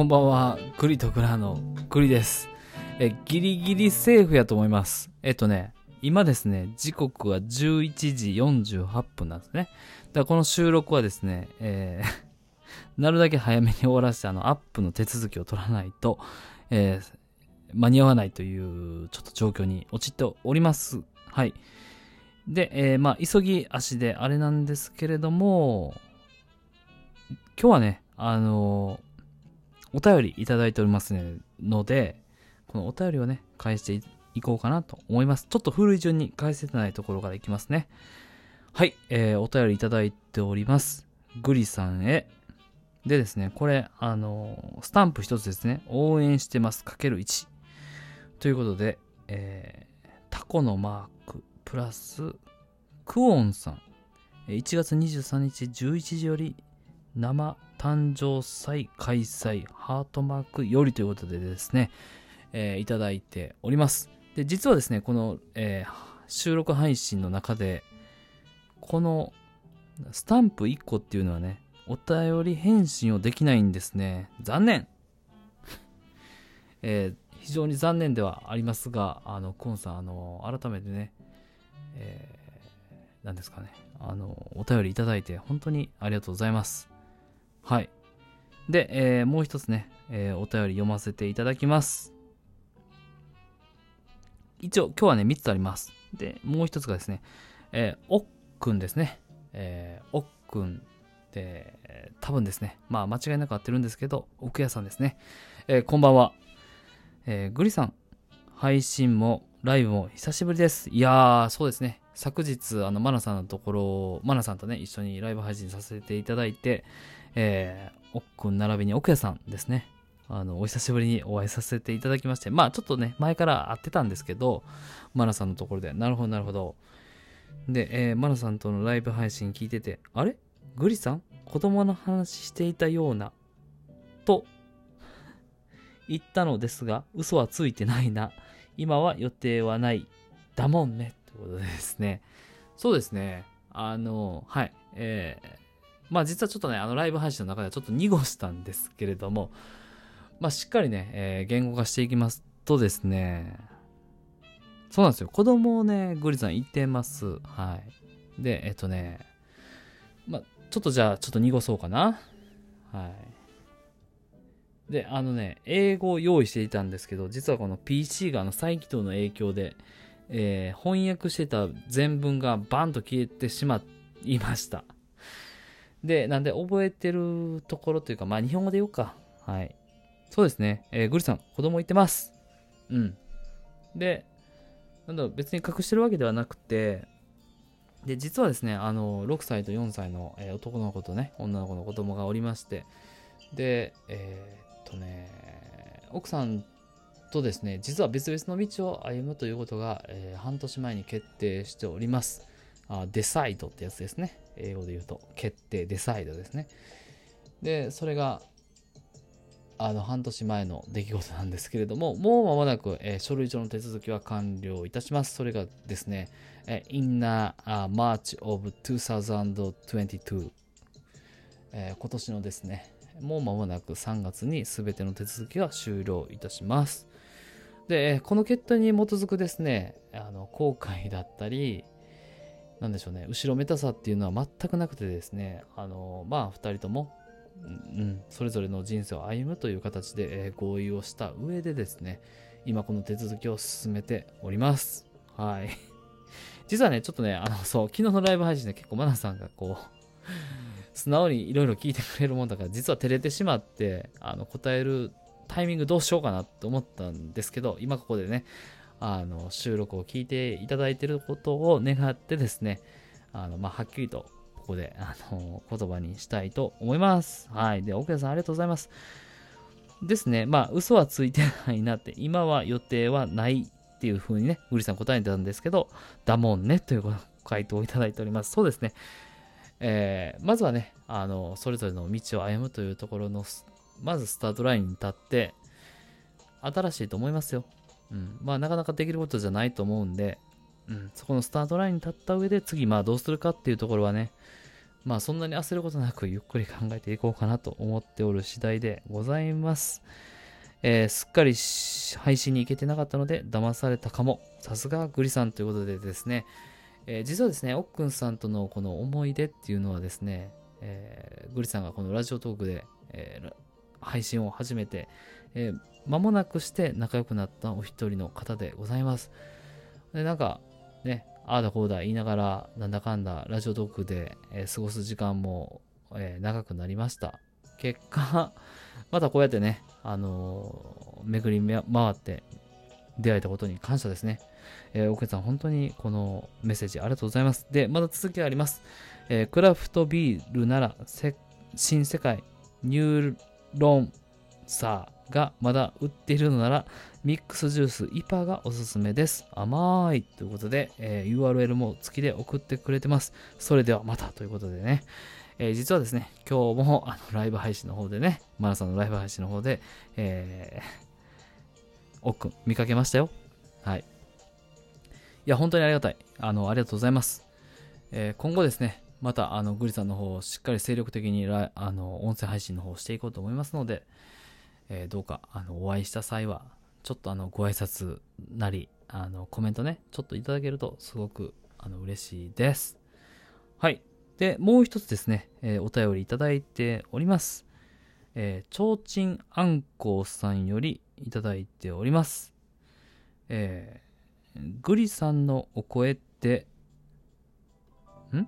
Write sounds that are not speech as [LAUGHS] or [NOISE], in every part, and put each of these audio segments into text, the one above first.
こんばんは。グリとグラのグリです。え、ギリギリセーフやと思います。えっとね、今ですね、時刻は11時48分なんですね。だからこの収録はですね、えー [LAUGHS] なるだけ早めに終わらせて、あの、アップの手続きを取らないと、えー間に合わないという、ちょっと状況に陥っております。はい。で、えーまあ、急ぎ足であれなんですけれども、今日はね、あのーお便りいただいておりますので、このお便りをね、返していこうかなと思います。ちょっと古い順に返せてないところからいきますね。はい、えーお便りいただいております。グリさんへ。でですね、これ、あのースタンプ一つですね、応援してます、かける1。ということで、えータコのマーク、プラス、クオンさん。1月23日11時より生誕生祭開催ハートマークよりということでですね、えーいただいております。で、実はですね、この、えー収録配信の中で、このスタンプ1個っていうのはね、お便り返信をできないんですね。残念 [LAUGHS] えー非常に残念ではありますが、あの、コンさん、あの、改めてね、えー、なんですかね、あの、お便りいただいて本当にありがとうございます。はい。で、えーもう一つね、えーお便り読ませていただきます。一応、今日はね、3つあります。で、もう一つがですね、えーおっくんですね。えーおっくんって、えー多分ですね、まあ、間違いなく合ってるんですけど、奥屋さんですね。えーこんばんは。えーグリさん、配信もライブも久しぶりです。いやー、そうですね。昨日、あの、マナさんのところを、マナさんとね、一緒にライブ配信させていただいて、えー、おっくん並びに奥屋さんですね。あの、お久しぶりにお会いさせていただきまして、まあ、ちょっとね、前から会ってたんですけど、マナさんのところで、なるほど、なるほど。で、えーマナさんとのライブ配信聞いてて、あれ？グリさん？子供の話していたような、と、言ったのですが、嘘はついてないな。今は予定はない。だもんね。ということですね。そうですね。あの、はい。えー、まあ実はちょっとね、あのライブ配信の中ではちょっと濁したんですけれども、まあしっかりね、えー言語化していきますとですね、そうなんですよ。子供をね、グリさん言ってます。はい。で、えっとね、まあちょっとじゃあ、ちょっと濁そうかな。はい。で、あのね、英語を用意していたんですけど、実はこの PC があの再起動の影響で、えー翻訳してた全文がバンと消えてしまいました。で、なんで覚えてるところというか、まあ日本語で言おうか。はい。そうですね。えーグリさん、子供言ってます。うん。で、なんだろう、別に隠してるわけではなくて、で、実はですね、あの、6歳と4歳の、えー男の子とね、女の子の子供がおりまして、で、えーっとね、奥さんとですね、実は別々の道を歩むということが、えー半年前に決定しております。あ、デサイドってやつですね。英語で言うと、決定、デサイドですね。で、それが、あの、半年前の出来事なんですけれども、もう間もなく、えー書類上の手続きは完了いたします。それがですね、えー in the、uh, March of 2022、えー今年のですね、もう間もなく3月に全ての手続きが終了いたします。で、この決定に基づくですね、あの後悔だったり、なんでしょうね、後ろめたさっていうのは全くなくてですね、あのまあ、2人とも、うん、それぞれの人生を歩むという形で、え合意をした上でですね、今この手続きを進めております。はい。[LAUGHS] 実はね、ちょっとね、あの、そう、昨日のライブ配信で結構マナさんがこう、素直にいろいろ聞いてくれるもんだから、実は照れてしまって、あの、答えるタイミングどうしようかなと思ったんですけど、今ここでね、あの、収録を聞いていただいていることを願ってですね、あの、まあ、はっきりと、ここで、あの、言葉にしたいと思います。はい。で、奥田さんありがとうございます。ですね、まあ、嘘はついてないなって、今は予定はないっていう風にね、グリさん答えてたんですけど、だもんね、という回答をいただいております。そうですね。えーまずはね、あの、それぞれの道を歩むというところの、まずスタートラインに立って、新しいと思いますよ。うん。まあ、なかなかできることじゃないと思うんで、うん。そこのスタートラインに立った上で、次、まあ、どうするかっていうところはね、まあそんなに焦ることなくゆっくり考えていこうかなと思っておる次第でございます。えー、すっかり配信に行けてなかったので騙されたかも。さすがグリさんということでですね、えー、実はですね、おっくんさんとのこの思い出っていうのはですね、えー、グリさんがこのラジオトークで、えー、配信を始めて、えー、間もなくして仲良くなったお一人の方でございます。で、なんか、ね、ああだこうだ言いながら、なんだかんだラジオトークで、えー、過ごす時間も、えー、長くなりました。結果、[LAUGHS] またこうやってね、あのー、巡り回って出会えたことに感謝ですね。えー、奥さん、本当にこのメッセージありがとうございます。で、まだ続きがあります。えー、クラフトビールなら、新世界ニューロンサーがまだ売っているのなら、ミックスジュースイパがおすすめです。甘いということで、えー、URL も付きで送ってくれてます。それではまたということでね。えー、実はですね、今日もあのライブ配信の方でね、マナさんのライブ配信の方で、えー、おっくん見かけましたよ。はい。いや、本当にありがたい。あの、ありがとうございます。えー、今後ですね、また、あの、グリさんの方をしっかり精力的にあの、音声配信の方をしていこうと思いますので、えー、どうか、あの、お会いした際は、ちょっとあの、ご挨拶なり、あの、コメントね、ちょっといただけると、すごく、あの、嬉しいです。はい。で、もう一つですね、えー、お便りいただいております。えー、ちょうちんあんこうさんよりいただいております。えー、グリさんのお声って、ん？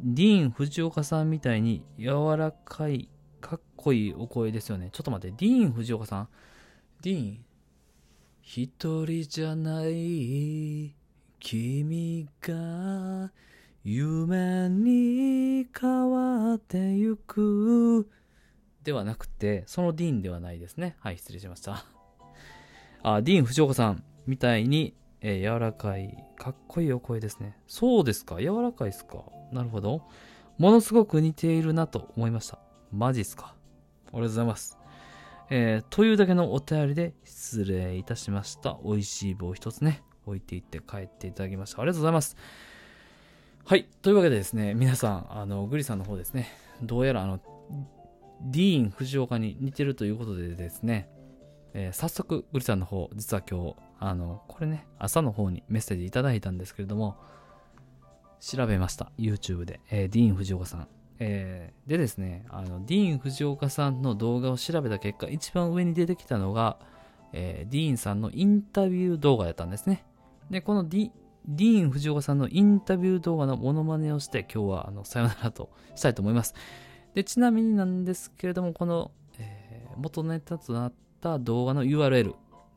ディーン・藤岡さんみたいに柔らかい、かっこいいお声ですよね。ちょっと待って、ディーン・藤岡さんディーン一人じゃない君が夢に変わってゆくではなくて、そのディーンではないですね。はい、失礼しました。あ、ディーン藤岡さんみたいに、えー、柔らかい、かっこいいお声ですね。そうですか柔らかいですかなるほど。ものすごく似ているなと思いました。マジっすか？ありがとうございます。えー、というだけのお便りで失礼いたしました。美味しい棒一つね、置いていって帰っていただきました。ありがとうございます。はい。というわけでですね、皆さん、あの、グリさんの方ですね、どうやらあの、ディーン・藤岡に似てるということでですね、えー、早速、グリさんの方、実は今日、あの、これね、朝の方にメッセージいただいたんですけれども、調べました。YouTube で。えー、ディーン・藤岡さん。えー、でですね、あの、ディーン・藤岡さんの動画を調べた結果、一番上に出てきたのが、えー、ディーンさんのインタビュー動画だったんですね。で、このディディーン・藤岡さんのインタビュー動画のモノマネをして、今日はあのさよならとしたいと思います。で、ちなみになんですけれども、この、えー、元ネタとなった動画の URL、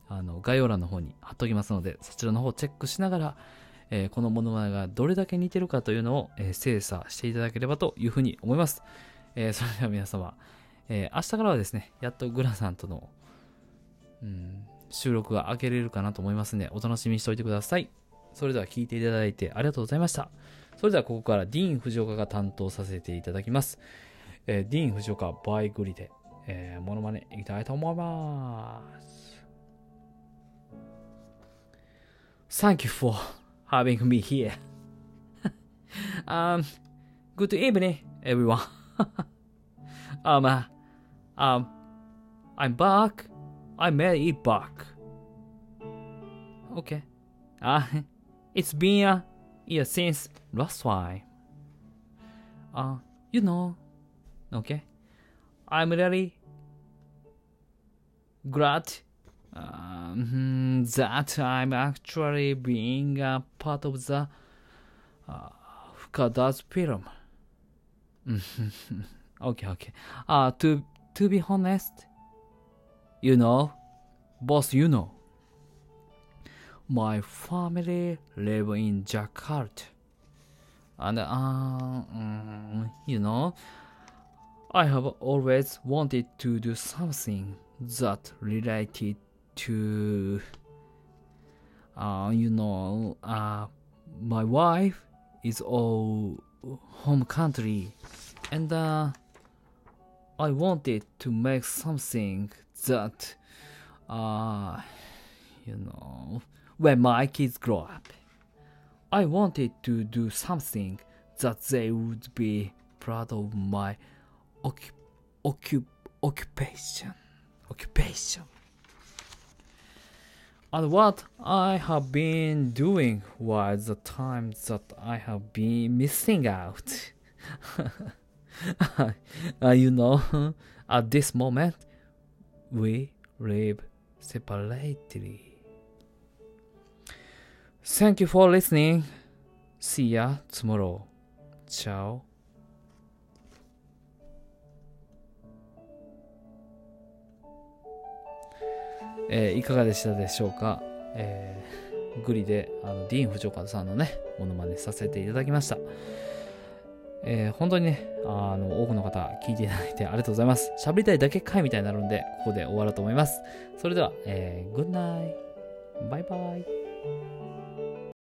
あの概要欄の方に貼っておきますので、そちらの方をチェックしながら、えー、このモノマネがどれだけ似てるかというのを、えー、精査していただければというふうに思います。えー、それでは皆様、え明日からはですね、やっとグラさんとの、うん、収録が開けれるかなと思いますので、お楽しみにしておいてください。それでは聞いていただいてありがとうございました。それではここからディーン・藤岡が担当させていただきます。え、ディーン・藤岡バイグリで、えー、モノマネいきたいと思います。Thank you for having me here. [LAUGHS] um, good evening, everyone. [LAUGHS] um, uh, um, I'm back. I made it back. Okay. Uh, [LAUGHS] It's been a year since last time. Uh, you know, okay? I'm really glad um, that I'm actually being a part of the uh, Fukada's film. [LAUGHS] okay, okay. Uh, to to be honest, you know, boss, you know, my family live in Jakarta. And, uh, um, you know, I have always wanted to do something that related to, uh, you know, uh, my wife is all home country, and uh, I wanted to make something that, uh, you know, when my kids grow up. I wanted to do something that they would be proud of my occup occup occupation. Occupation. And what I have been doing was the time that I have been missing out. [LAUGHS] uh, you know, [LAUGHS] at this moment, we live separately. Thank you for listening. See ya tomorrow. Ciao. えーいかがでしたでしょうか、えーグリであのディーン・フジョカさんのね、モノマネさせていただきました。えー本当にね、あの、多くの方聞いていただいてありがとうございます。喋りたいだけ回みたいになるんで、ここで終わろうと思います。それでは、えー、グッナイ。バイバイ。